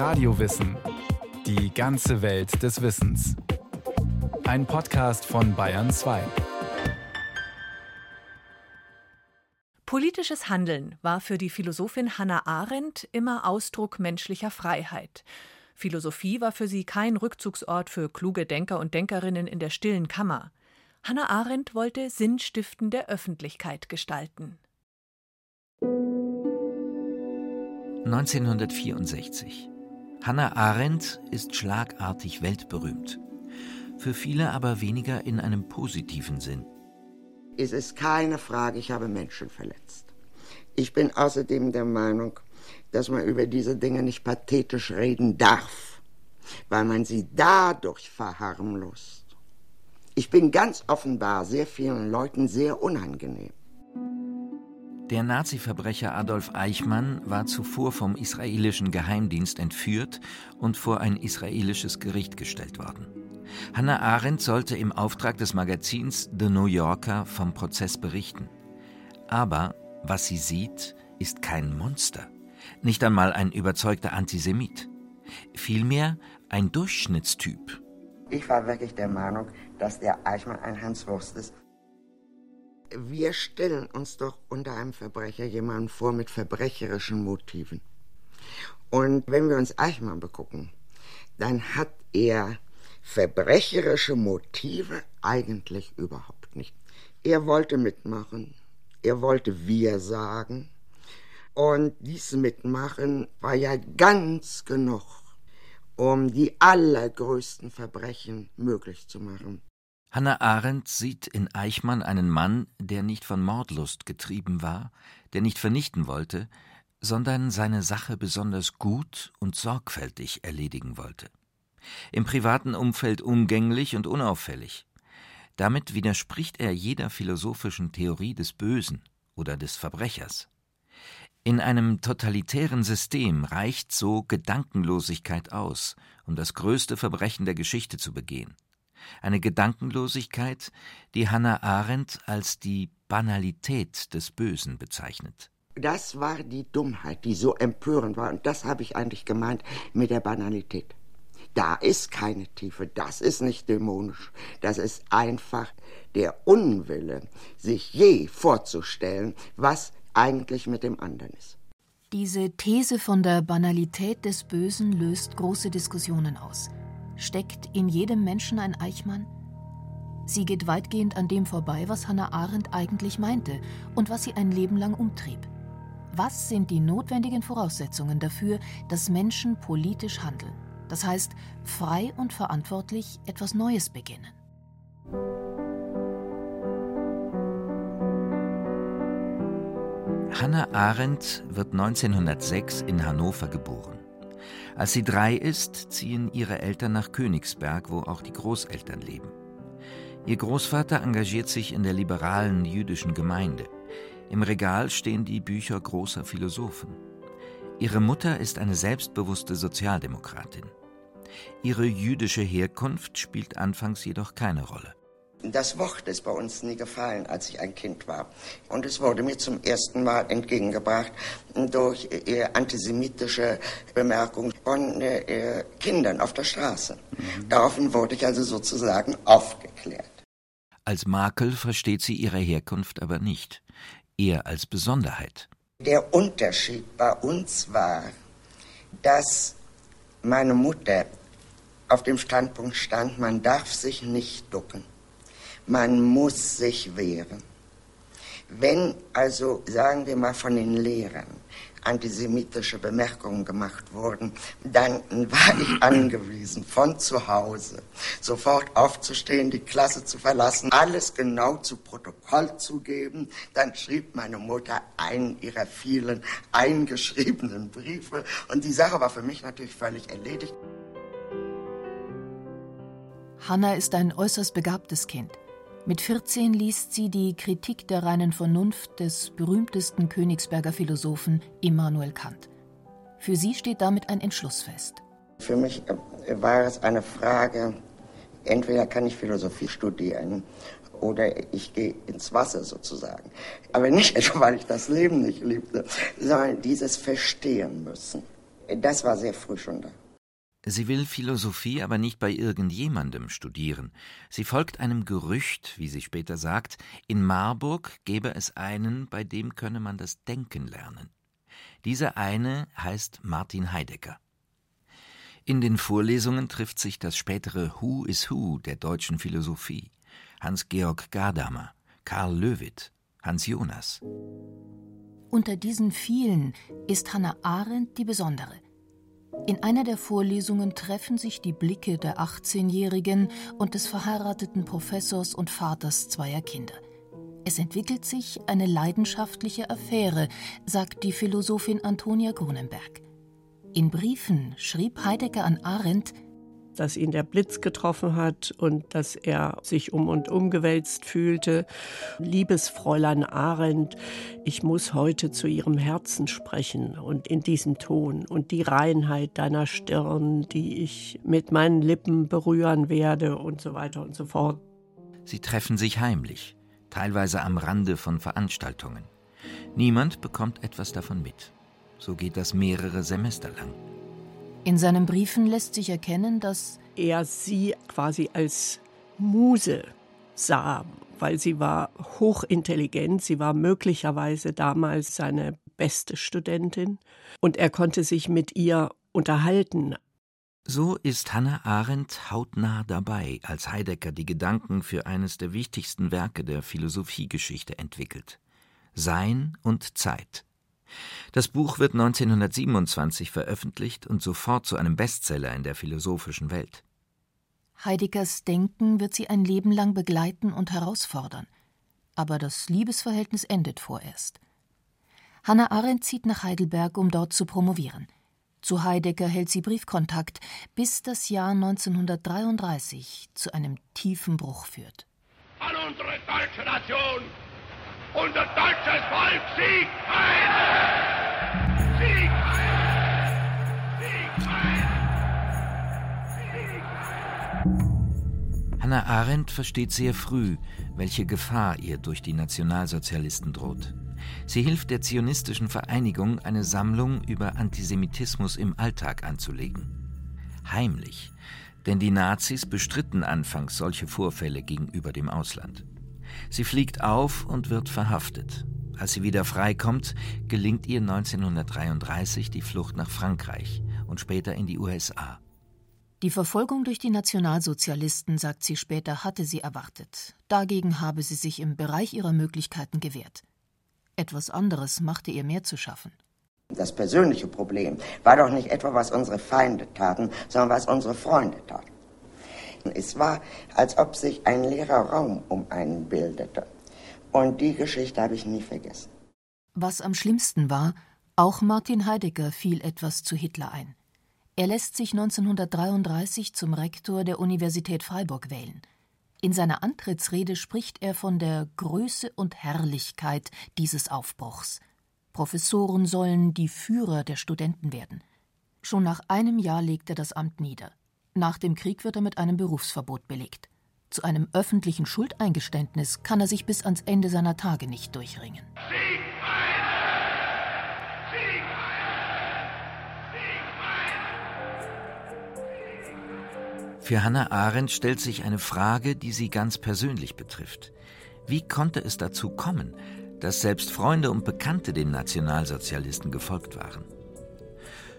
Radiowissen. Die ganze Welt des Wissens. Ein Podcast von Bayern 2. Politisches Handeln war für die Philosophin Hannah Arendt immer Ausdruck menschlicher Freiheit. Philosophie war für sie kein Rückzugsort für kluge Denker und Denkerinnen in der stillen Kammer. Hannah Arendt wollte sinnstiftende Öffentlichkeit gestalten. 1964. Hannah Arendt ist schlagartig weltberühmt. Für viele aber weniger in einem positiven Sinn. Es ist keine Frage, ich habe Menschen verletzt. Ich bin außerdem der Meinung, dass man über diese Dinge nicht pathetisch reden darf, weil man sie dadurch verharmlost. Ich bin ganz offenbar sehr vielen Leuten sehr unangenehm. Der Nazi-Verbrecher Adolf Eichmann war zuvor vom israelischen Geheimdienst entführt und vor ein israelisches Gericht gestellt worden. Hannah Arendt sollte im Auftrag des Magazins The New Yorker vom Prozess berichten. Aber was sie sieht, ist kein Monster, nicht einmal ein überzeugter Antisemit, vielmehr ein Durchschnittstyp. Ich war wirklich der Meinung, dass der Eichmann ein Hans Wurst ist wir stellen uns doch unter einem Verbrecher jemanden vor mit verbrecherischen Motiven. Und wenn wir uns Eichmann begucken, dann hat er verbrecherische Motive eigentlich überhaupt nicht. Er wollte mitmachen, er wollte wir sagen. Und dieses Mitmachen war ja ganz genug, um die allergrößten Verbrechen möglich zu machen. Hannah Arendt sieht in Eichmann einen Mann, der nicht von Mordlust getrieben war, der nicht vernichten wollte, sondern seine Sache besonders gut und sorgfältig erledigen wollte. Im privaten Umfeld umgänglich und unauffällig. Damit widerspricht er jeder philosophischen Theorie des Bösen oder des Verbrechers. In einem totalitären System reicht so Gedankenlosigkeit aus, um das größte Verbrechen der Geschichte zu begehen eine Gedankenlosigkeit, die Hannah Arendt als die Banalität des Bösen bezeichnet. Das war die Dummheit, die so empörend war, und das habe ich eigentlich gemeint mit der Banalität. Da ist keine Tiefe, das ist nicht dämonisch, das ist einfach der Unwille, sich je vorzustellen, was eigentlich mit dem anderen ist. Diese These von der Banalität des Bösen löst große Diskussionen aus. Steckt in jedem Menschen ein Eichmann? Sie geht weitgehend an dem vorbei, was Hannah Arendt eigentlich meinte und was sie ein Leben lang umtrieb. Was sind die notwendigen Voraussetzungen dafür, dass Menschen politisch handeln? Das heißt, frei und verantwortlich etwas Neues beginnen. Hannah Arendt wird 1906 in Hannover geboren. Als sie drei ist, ziehen ihre Eltern nach Königsberg, wo auch die Großeltern leben. Ihr Großvater engagiert sich in der liberalen jüdischen Gemeinde. Im Regal stehen die Bücher großer Philosophen. Ihre Mutter ist eine selbstbewusste Sozialdemokratin. Ihre jüdische Herkunft spielt anfangs jedoch keine Rolle. Das Wort ist bei uns nie gefallen, als ich ein Kind war. Und es wurde mir zum ersten Mal entgegengebracht durch äh, antisemitische Bemerkungen von äh, Kindern auf der Straße. Mhm. Daraufhin wurde ich also sozusagen aufgeklärt. Als Makel versteht sie ihre Herkunft aber nicht, eher als Besonderheit. Der Unterschied bei uns war, dass meine Mutter auf dem Standpunkt stand, man darf sich nicht ducken. Man muss sich wehren. Wenn also, sagen wir mal, von den Lehrern antisemitische Bemerkungen gemacht wurden, dann war ich angewiesen, von zu Hause sofort aufzustehen, die Klasse zu verlassen, alles genau zu Protokoll zu geben. Dann schrieb meine Mutter einen ihrer vielen eingeschriebenen Briefe und die Sache war für mich natürlich völlig erledigt. Hanna ist ein äußerst begabtes Kind. Mit 14 liest sie die Kritik der reinen Vernunft des berühmtesten Königsberger Philosophen Immanuel Kant. Für sie steht damit ein Entschluss fest. Für mich äh, war es eine Frage, entweder kann ich Philosophie studieren oder ich gehe ins Wasser sozusagen. Aber nicht weil ich das Leben nicht liebte, sondern dieses Verstehen müssen. Das war sehr früh schon da. Sie will Philosophie aber nicht bei irgendjemandem studieren. Sie folgt einem Gerücht, wie sie später sagt, in Marburg gebe es einen, bei dem könne man das Denken lernen. Dieser eine heißt Martin Heidegger. In den Vorlesungen trifft sich das spätere Who is Who der deutschen Philosophie. Hans-Georg Gadamer, Karl Löwit, Hans Jonas. Unter diesen vielen ist Hannah Arendt die besondere. In einer der Vorlesungen treffen sich die Blicke der 18-Jährigen und des verheirateten Professors und Vaters zweier Kinder. Es entwickelt sich eine leidenschaftliche Affäre, sagt die Philosophin Antonia Grunenberg. In Briefen schrieb Heidegger an Arendt, dass ihn der Blitz getroffen hat und dass er sich um und um gewälzt fühlte. Liebes Fräulein Arendt, ich muss heute zu Ihrem Herzen sprechen und in diesem Ton und die Reinheit deiner Stirn, die ich mit meinen Lippen berühren werde und so weiter und so fort. Sie treffen sich heimlich, teilweise am Rande von Veranstaltungen. Niemand bekommt etwas davon mit. So geht das mehrere Semester lang. In seinen Briefen lässt sich erkennen, dass er sie quasi als Muse sah, weil sie war hochintelligent, sie war möglicherweise damals seine beste Studentin und er konnte sich mit ihr unterhalten. So ist Hannah Arendt hautnah dabei, als Heidegger die Gedanken für eines der wichtigsten Werke der Philosophiegeschichte entwickelt. Sein und Zeit. Das Buch wird 1927 veröffentlicht und sofort zu einem Bestseller in der philosophischen Welt. Heideggers Denken wird sie ein Leben lang begleiten und herausfordern. Aber das Liebesverhältnis endet vorerst. Hannah Arendt zieht nach Heidelberg, um dort zu promovieren. Zu Heidegger hält sie Briefkontakt, bis das Jahr 1933 zu einem tiefen Bruch führt. An unsere deutsche Nation! Unser deutsches Volk siegt ein! Sieg! Hannah Arendt versteht sehr früh, welche Gefahr ihr durch die Nationalsozialisten droht. Sie hilft der zionistischen Vereinigung, eine Sammlung über Antisemitismus im Alltag anzulegen. Heimlich, denn die Nazis bestritten anfangs solche Vorfälle gegenüber dem Ausland. Sie fliegt auf und wird verhaftet. Als sie wieder freikommt, gelingt ihr 1933 die Flucht nach Frankreich und später in die USA. Die Verfolgung durch die Nationalsozialisten, sagt sie später, hatte sie erwartet. Dagegen habe sie sich im Bereich ihrer Möglichkeiten gewehrt. Etwas anderes machte ihr mehr zu schaffen. Das persönliche Problem war doch nicht etwa, was unsere Feinde taten, sondern was unsere Freunde taten. Es war, als ob sich ein leerer Raum um einen bildete. Und die Geschichte habe ich nie vergessen. Was am schlimmsten war, auch Martin Heidegger fiel etwas zu Hitler ein. Er lässt sich 1933 zum Rektor der Universität Freiburg wählen. In seiner Antrittsrede spricht er von der Größe und Herrlichkeit dieses Aufbruchs. Professoren sollen die Führer der Studenten werden. Schon nach einem Jahr legt er das Amt nieder. Nach dem Krieg wird er mit einem Berufsverbot belegt. Zu einem öffentlichen Schuldeingeständnis kann er sich bis ans Ende seiner Tage nicht durchringen. Für Hannah Arendt stellt sich eine Frage, die sie ganz persönlich betrifft. Wie konnte es dazu kommen, dass selbst Freunde und Bekannte den Nationalsozialisten gefolgt waren?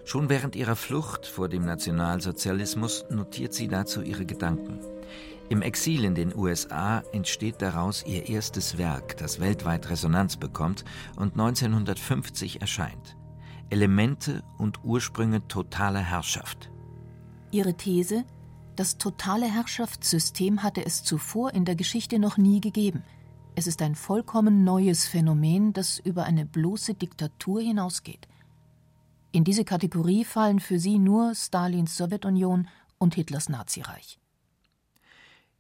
Schon während ihrer Flucht vor dem Nationalsozialismus notiert sie dazu ihre Gedanken. Im Exil in den USA entsteht daraus ihr erstes Werk, das weltweit Resonanz bekommt und 1950 erscheint. Elemente und Ursprünge totaler Herrschaft. Ihre These, das totale Herrschaftssystem hatte es zuvor in der Geschichte noch nie gegeben. Es ist ein vollkommen neues Phänomen, das über eine bloße Diktatur hinausgeht. In diese Kategorie fallen für sie nur Stalins Sowjetunion und Hitlers Nazireich.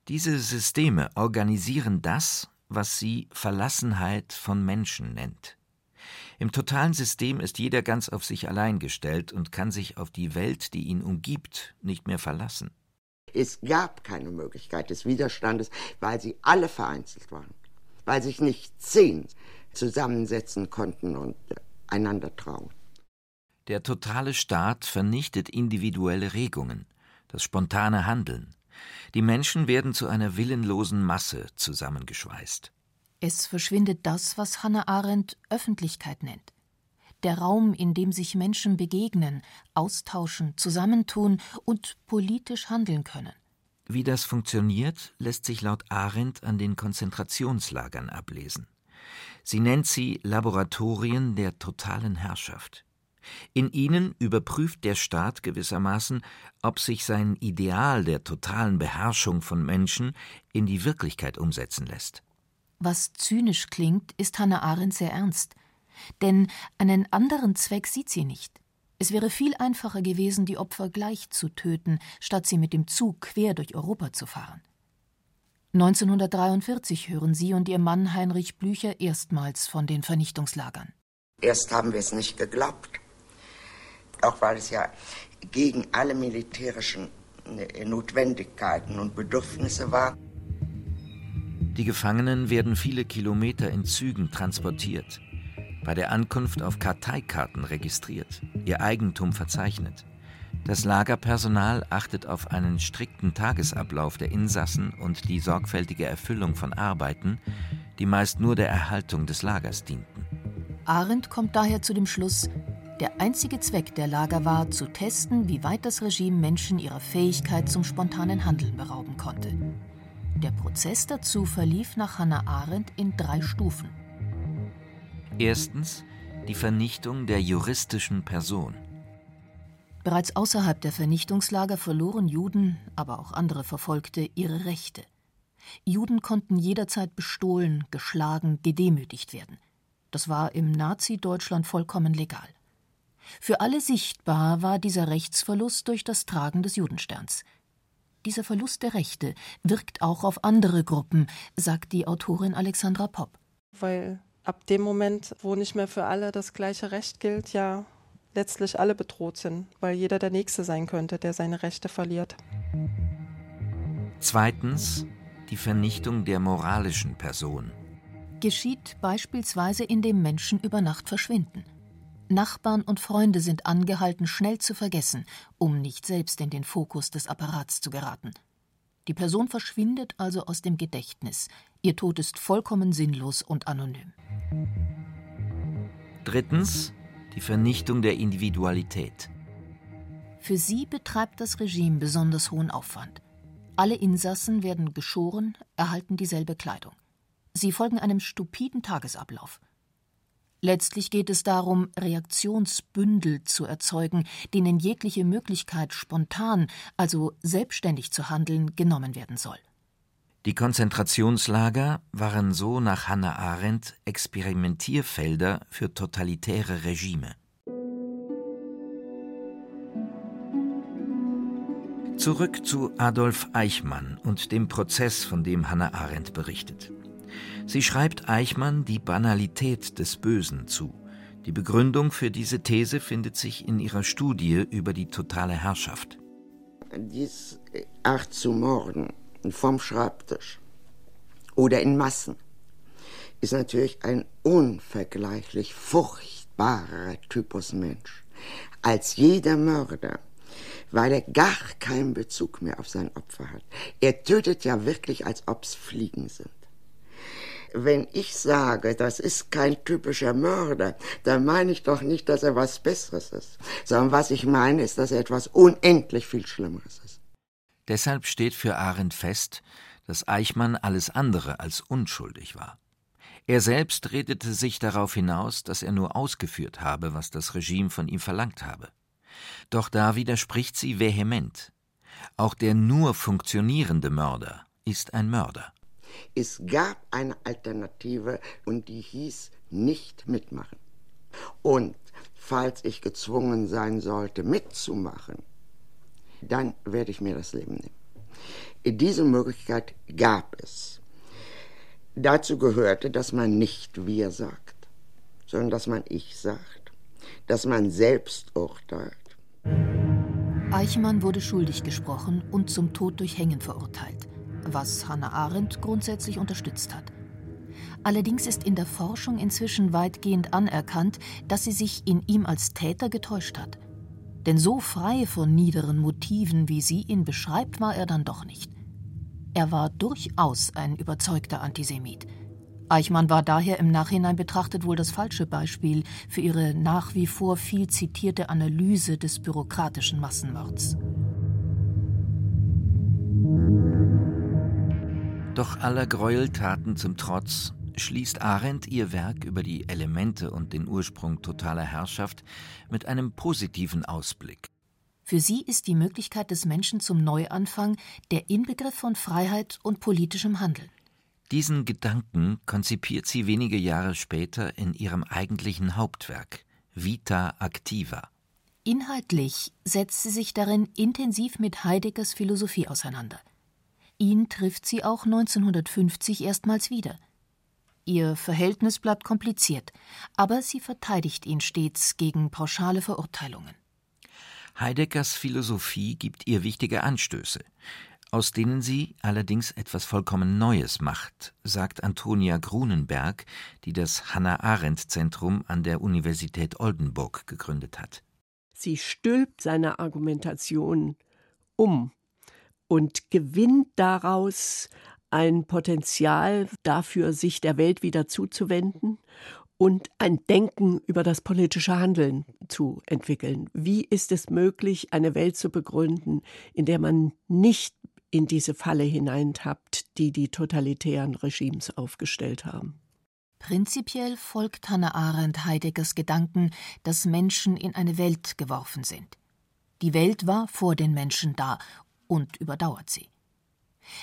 Diese Systeme organisieren das, was sie Verlassenheit von Menschen nennt. Im totalen System ist jeder ganz auf sich allein gestellt und kann sich auf die Welt, die ihn umgibt, nicht mehr verlassen. Es gab keine Möglichkeit des Widerstandes, weil sie alle vereinzelt waren, weil sich nicht zehn zusammensetzen konnten und einander trauen. Der totale Staat vernichtet individuelle Regungen, das spontane Handeln. Die Menschen werden zu einer willenlosen Masse zusammengeschweißt. Es verschwindet das, was Hannah Arendt Öffentlichkeit nennt. Der Raum, in dem sich Menschen begegnen, austauschen, zusammentun und politisch handeln können. Wie das funktioniert, lässt sich laut Arendt an den Konzentrationslagern ablesen. Sie nennt sie Laboratorien der totalen Herrschaft. In ihnen überprüft der Staat gewissermaßen, ob sich sein Ideal der totalen Beherrschung von Menschen in die Wirklichkeit umsetzen lässt. Was zynisch klingt, ist Hannah Arendt sehr ernst. Denn einen anderen Zweck sieht sie nicht. Es wäre viel einfacher gewesen, die Opfer gleich zu töten, statt sie mit dem Zug quer durch Europa zu fahren. 1943 hören sie und ihr Mann Heinrich Blücher erstmals von den Vernichtungslagern. Erst haben wir es nicht geglaubt, auch weil es ja gegen alle militärischen äh, Notwendigkeiten und Bedürfnisse war. Die Gefangenen werden viele Kilometer in Zügen transportiert, bei der Ankunft auf Karteikarten registriert, ihr Eigentum verzeichnet. Das Lagerpersonal achtet auf einen strikten Tagesablauf der Insassen und die sorgfältige Erfüllung von Arbeiten, die meist nur der Erhaltung des Lagers dienten. Arendt kommt daher zu dem Schluss, der einzige Zweck der Lager war, zu testen, wie weit das Regime Menschen ihrer Fähigkeit zum spontanen Handeln berauben konnte. Der Prozess dazu verlief nach Hannah Arendt in drei Stufen. Erstens die Vernichtung der juristischen Person. Bereits außerhalb der Vernichtungslager verloren Juden, aber auch andere Verfolgte, ihre Rechte. Juden konnten jederzeit bestohlen, geschlagen, gedemütigt werden. Das war im Nazi-Deutschland vollkommen legal. Für alle sichtbar war dieser Rechtsverlust durch das Tragen des Judensterns. Dieser Verlust der Rechte wirkt auch auf andere Gruppen, sagt die Autorin Alexandra Popp. Weil ab dem Moment, wo nicht mehr für alle das gleiche Recht gilt, ja letztlich alle bedroht sind, weil jeder der Nächste sein könnte, der seine Rechte verliert. Zweitens die Vernichtung der moralischen Person. Geschieht beispielsweise, indem Menschen über Nacht verschwinden. Nachbarn und Freunde sind angehalten, schnell zu vergessen, um nicht selbst in den Fokus des Apparats zu geraten. Die Person verschwindet also aus dem Gedächtnis. Ihr Tod ist vollkommen sinnlos und anonym. Drittens die Vernichtung der Individualität. Für sie betreibt das Regime besonders hohen Aufwand. Alle Insassen werden geschoren, erhalten dieselbe Kleidung. Sie folgen einem stupiden Tagesablauf. Letztlich geht es darum, Reaktionsbündel zu erzeugen, denen jegliche Möglichkeit, spontan, also selbstständig zu handeln, genommen werden soll. Die Konzentrationslager waren so nach Hannah Arendt Experimentierfelder für totalitäre Regime. Zurück zu Adolf Eichmann und dem Prozess, von dem Hannah Arendt berichtet. Sie schreibt Eichmann die Banalität des Bösen zu. Die Begründung für diese These findet sich in ihrer Studie über die totale Herrschaft. Dies Art zu morden vom Schreibtisch oder in Massen ist natürlich ein unvergleichlich furchtbarer Typus Mensch als jeder Mörder, weil er gar keinen Bezug mehr auf sein Opfer hat. Er tötet ja wirklich, als ob's Fliegen sind. Wenn ich sage, das ist kein typischer Mörder, dann meine ich doch nicht, dass er was Besseres ist, sondern was ich meine, ist, dass er etwas unendlich viel Schlimmeres ist. Deshalb steht für Arendt fest, dass Eichmann alles andere als unschuldig war. Er selbst redete sich darauf hinaus, dass er nur ausgeführt habe, was das Regime von ihm verlangt habe. Doch da widerspricht sie vehement. Auch der nur funktionierende Mörder ist ein Mörder. Es gab eine Alternative und die hieß nicht mitmachen. Und falls ich gezwungen sein sollte, mitzumachen, dann werde ich mir das Leben nehmen. Diese Möglichkeit gab es. Dazu gehörte, dass man nicht wir sagt, sondern dass man ich sagt, dass man selbst urteilt. Eichmann wurde schuldig gesprochen und zum Tod durch Hängen verurteilt, was Hannah Arendt grundsätzlich unterstützt hat. Allerdings ist in der Forschung inzwischen weitgehend anerkannt, dass sie sich in ihm als Täter getäuscht hat. Denn so frei von niederen Motiven, wie sie ihn beschreibt, war er dann doch nicht. Er war durchaus ein überzeugter Antisemit. Eichmann war daher im Nachhinein betrachtet wohl das falsche Beispiel für ihre nach wie vor viel zitierte Analyse des bürokratischen Massenmords. Doch aller Gräueltaten zum Trotz schließt Arendt ihr Werk über die Elemente und den Ursprung totaler Herrschaft mit einem positiven Ausblick. Für sie ist die Möglichkeit des Menschen zum Neuanfang der Inbegriff von Freiheit und politischem Handeln. Diesen Gedanken konzipiert sie wenige Jahre später in ihrem eigentlichen Hauptwerk Vita Activa. Inhaltlich setzt sie sich darin intensiv mit Heideggers Philosophie auseinander. Ihn trifft sie auch 1950 erstmals wieder – Ihr Verhältnis bleibt kompliziert, aber sie verteidigt ihn stets gegen pauschale Verurteilungen. Heideggers Philosophie gibt ihr wichtige Anstöße, aus denen sie allerdings etwas vollkommen Neues macht, sagt Antonia Grunenberg, die das Hannah-Arendt-Zentrum an der Universität Oldenburg gegründet hat. Sie stülpt seine Argumentation um und gewinnt daraus ein Potenzial dafür, sich der Welt wieder zuzuwenden und ein Denken über das politische Handeln zu entwickeln. Wie ist es möglich, eine Welt zu begründen, in der man nicht in diese Falle hineintappt, die die totalitären Regimes aufgestellt haben? Prinzipiell folgt Hannah Arendt Heideggers Gedanken, dass Menschen in eine Welt geworfen sind. Die Welt war vor den Menschen da und überdauert sie.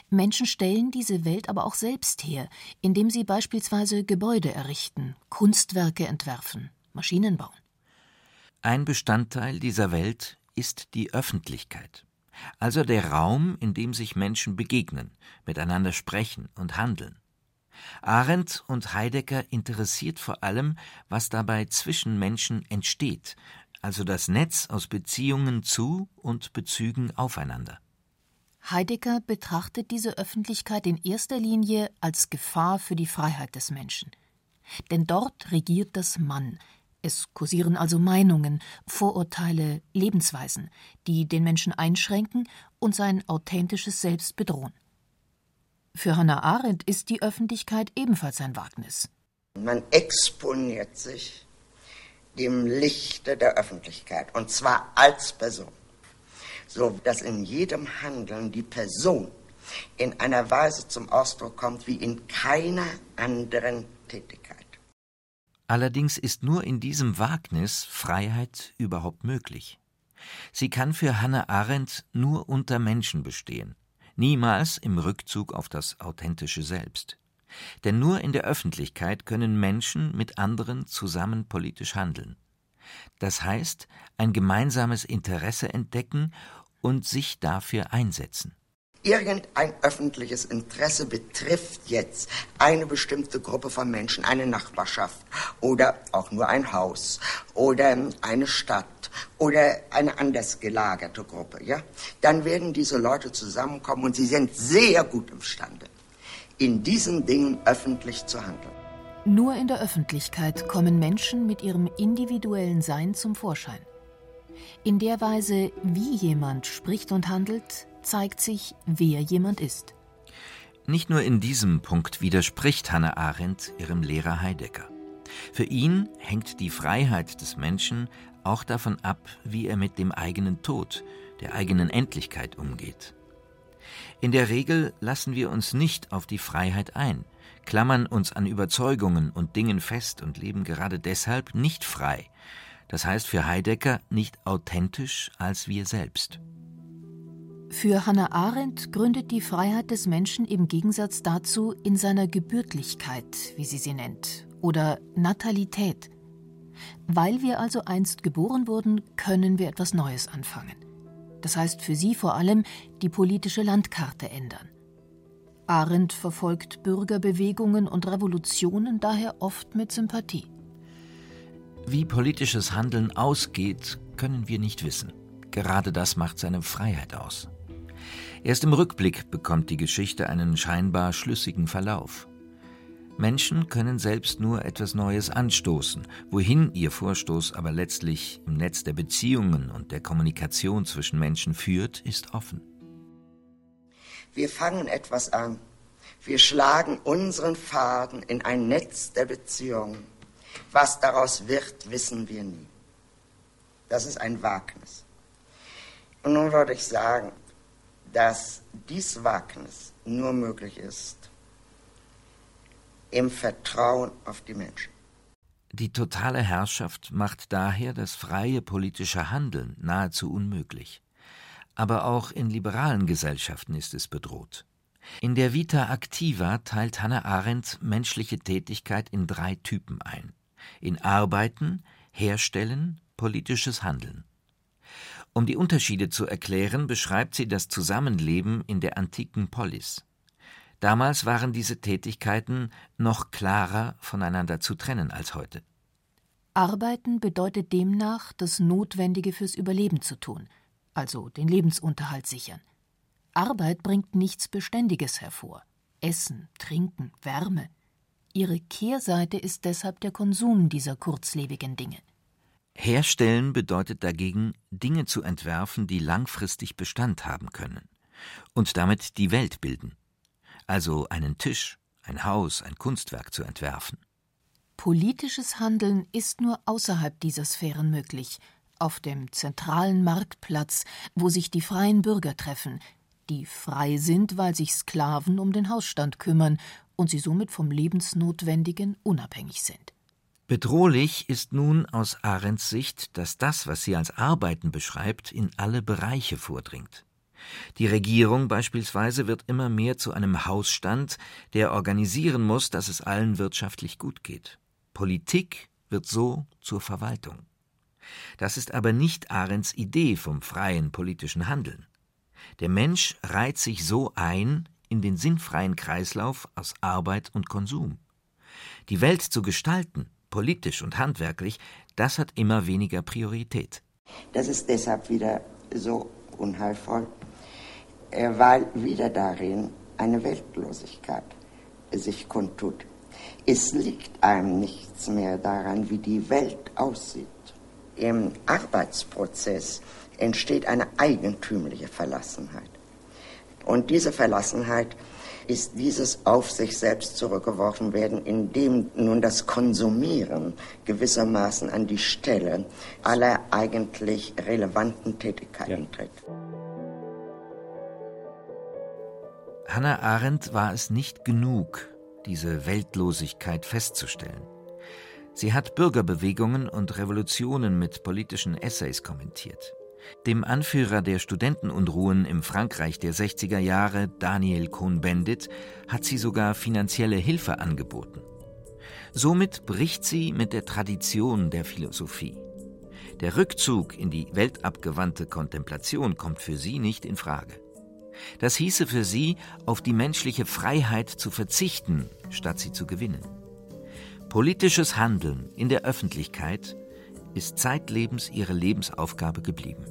Menschen stellen diese Welt aber auch selbst her, indem sie beispielsweise Gebäude errichten, Kunstwerke entwerfen, Maschinen bauen. Ein Bestandteil dieser Welt ist die Öffentlichkeit, also der Raum, in dem sich Menschen begegnen, miteinander sprechen und handeln. Arendt und Heidegger interessiert vor allem, was dabei zwischen Menschen entsteht, also das Netz aus Beziehungen zu und Bezügen aufeinander. Heidegger betrachtet diese Öffentlichkeit in erster Linie als Gefahr für die Freiheit des Menschen. Denn dort regiert das Mann. Es kursieren also Meinungen, Vorurteile, Lebensweisen, die den Menschen einschränken und sein authentisches Selbst bedrohen. Für Hannah Arendt ist die Öffentlichkeit ebenfalls ein Wagnis. Man exponiert sich dem Lichte der Öffentlichkeit, und zwar als Person so dass in jedem Handeln die Person in einer Weise zum Ausdruck kommt wie in keiner anderen Tätigkeit. Allerdings ist nur in diesem Wagnis Freiheit überhaupt möglich. Sie kann für Hannah Arendt nur unter Menschen bestehen, niemals im Rückzug auf das authentische Selbst. Denn nur in der Öffentlichkeit können Menschen mit anderen zusammen politisch handeln. Das heißt, ein gemeinsames Interesse entdecken und sich dafür einsetzen. Irgendein öffentliches Interesse betrifft jetzt eine bestimmte Gruppe von Menschen, eine Nachbarschaft oder auch nur ein Haus oder eine Stadt oder eine anders gelagerte Gruppe, ja? Dann werden diese Leute zusammenkommen und sie sind sehr gut imstande, in diesen Dingen öffentlich zu handeln. Nur in der Öffentlichkeit kommen Menschen mit ihrem individuellen Sein zum Vorschein. In der Weise, wie jemand spricht und handelt, zeigt sich, wer jemand ist. Nicht nur in diesem Punkt widerspricht Hannah Arendt ihrem Lehrer Heidegger. Für ihn hängt die Freiheit des Menschen auch davon ab, wie er mit dem eigenen Tod, der eigenen Endlichkeit umgeht. In der Regel lassen wir uns nicht auf die Freiheit ein, klammern uns an Überzeugungen und Dingen fest und leben gerade deshalb nicht frei, das heißt für Heidegger nicht authentisch als wir selbst. Für Hannah Arendt gründet die Freiheit des Menschen im Gegensatz dazu in seiner Gebürtlichkeit, wie sie sie nennt, oder Natalität. Weil wir also einst geboren wurden, können wir etwas Neues anfangen. Das heißt für sie vor allem die politische Landkarte ändern. Arendt verfolgt Bürgerbewegungen und Revolutionen daher oft mit Sympathie. Wie politisches Handeln ausgeht, können wir nicht wissen. Gerade das macht seine Freiheit aus. Erst im Rückblick bekommt die Geschichte einen scheinbar schlüssigen Verlauf. Menschen können selbst nur etwas Neues anstoßen. Wohin ihr Vorstoß aber letztlich im Netz der Beziehungen und der Kommunikation zwischen Menschen führt, ist offen. Wir fangen etwas an. Wir schlagen unseren Faden in ein Netz der Beziehungen. Was daraus wird, wissen wir nie. Das ist ein Wagnis. Und nun würde ich sagen, dass dies Wagnis nur möglich ist im Vertrauen auf die Menschen. Die totale Herrschaft macht daher das freie politische Handeln nahezu unmöglich. Aber auch in liberalen Gesellschaften ist es bedroht. In der Vita Activa teilt Hannah Arendt menschliche Tätigkeit in drei Typen ein: in Arbeiten, Herstellen, politisches Handeln. Um die Unterschiede zu erklären, beschreibt sie das Zusammenleben in der antiken Polis. Damals waren diese Tätigkeiten noch klarer voneinander zu trennen als heute. Arbeiten bedeutet demnach, das Notwendige fürs Überleben zu tun, also den Lebensunterhalt sichern. Arbeit bringt nichts Beständiges hervor. Essen, Trinken, Wärme. Ihre Kehrseite ist deshalb der Konsum dieser kurzlebigen Dinge. Herstellen bedeutet dagegen, Dinge zu entwerfen, die langfristig Bestand haben können und damit die Welt bilden also einen Tisch, ein Haus, ein Kunstwerk zu entwerfen. Politisches Handeln ist nur außerhalb dieser Sphären möglich, auf dem zentralen Marktplatz, wo sich die freien Bürger treffen, die frei sind, weil sich Sklaven um den Hausstand kümmern und sie somit vom Lebensnotwendigen unabhängig sind. Bedrohlich ist nun aus Arends Sicht, dass das, was sie als Arbeiten beschreibt, in alle Bereiche vordringt. Die Regierung beispielsweise wird immer mehr zu einem Hausstand, der organisieren muss, dass es allen wirtschaftlich gut geht. Politik wird so zur Verwaltung. Das ist aber nicht Arends Idee vom freien politischen Handeln. Der Mensch reiht sich so ein in den sinnfreien Kreislauf aus Arbeit und Konsum. Die Welt zu gestalten, politisch und handwerklich, das hat immer weniger Priorität. Das ist deshalb wieder so unheilvoll, weil wieder darin eine Weltlosigkeit sich kundtut. Es liegt einem nichts mehr daran, wie die Welt aussieht. Im Arbeitsprozess entsteht eine eigentümliche Verlassenheit. Und diese Verlassenheit ist dieses auf sich selbst zurückgeworfen werden, indem nun das Konsumieren gewissermaßen an die Stelle aller eigentlich relevanten Tätigkeiten ja. tritt. Hannah Arendt war es nicht genug, diese Weltlosigkeit festzustellen. Sie hat Bürgerbewegungen und Revolutionen mit politischen Essays kommentiert. Dem Anführer der Studentenunruhen im Frankreich der 60er Jahre, Daniel Cohn-Bendit, hat sie sogar finanzielle Hilfe angeboten. Somit bricht sie mit der Tradition der Philosophie. Der Rückzug in die weltabgewandte Kontemplation kommt für sie nicht in Frage. Das hieße für sie, auf die menschliche Freiheit zu verzichten, statt sie zu gewinnen. Politisches Handeln in der Öffentlichkeit ist zeitlebens ihre Lebensaufgabe geblieben.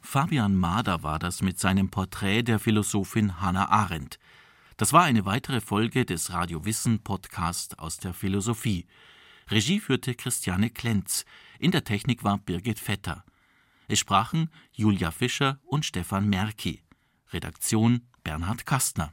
Fabian Mader war das mit seinem Porträt der Philosophin Hannah Arendt. Das war eine weitere Folge des Radio Wissen Podcast aus der Philosophie. Regie führte Christiane Klenz. In der Technik war Birgit Vetter. Es sprachen Julia Fischer und Stefan Merki. Redaktion Bernhard Kastner.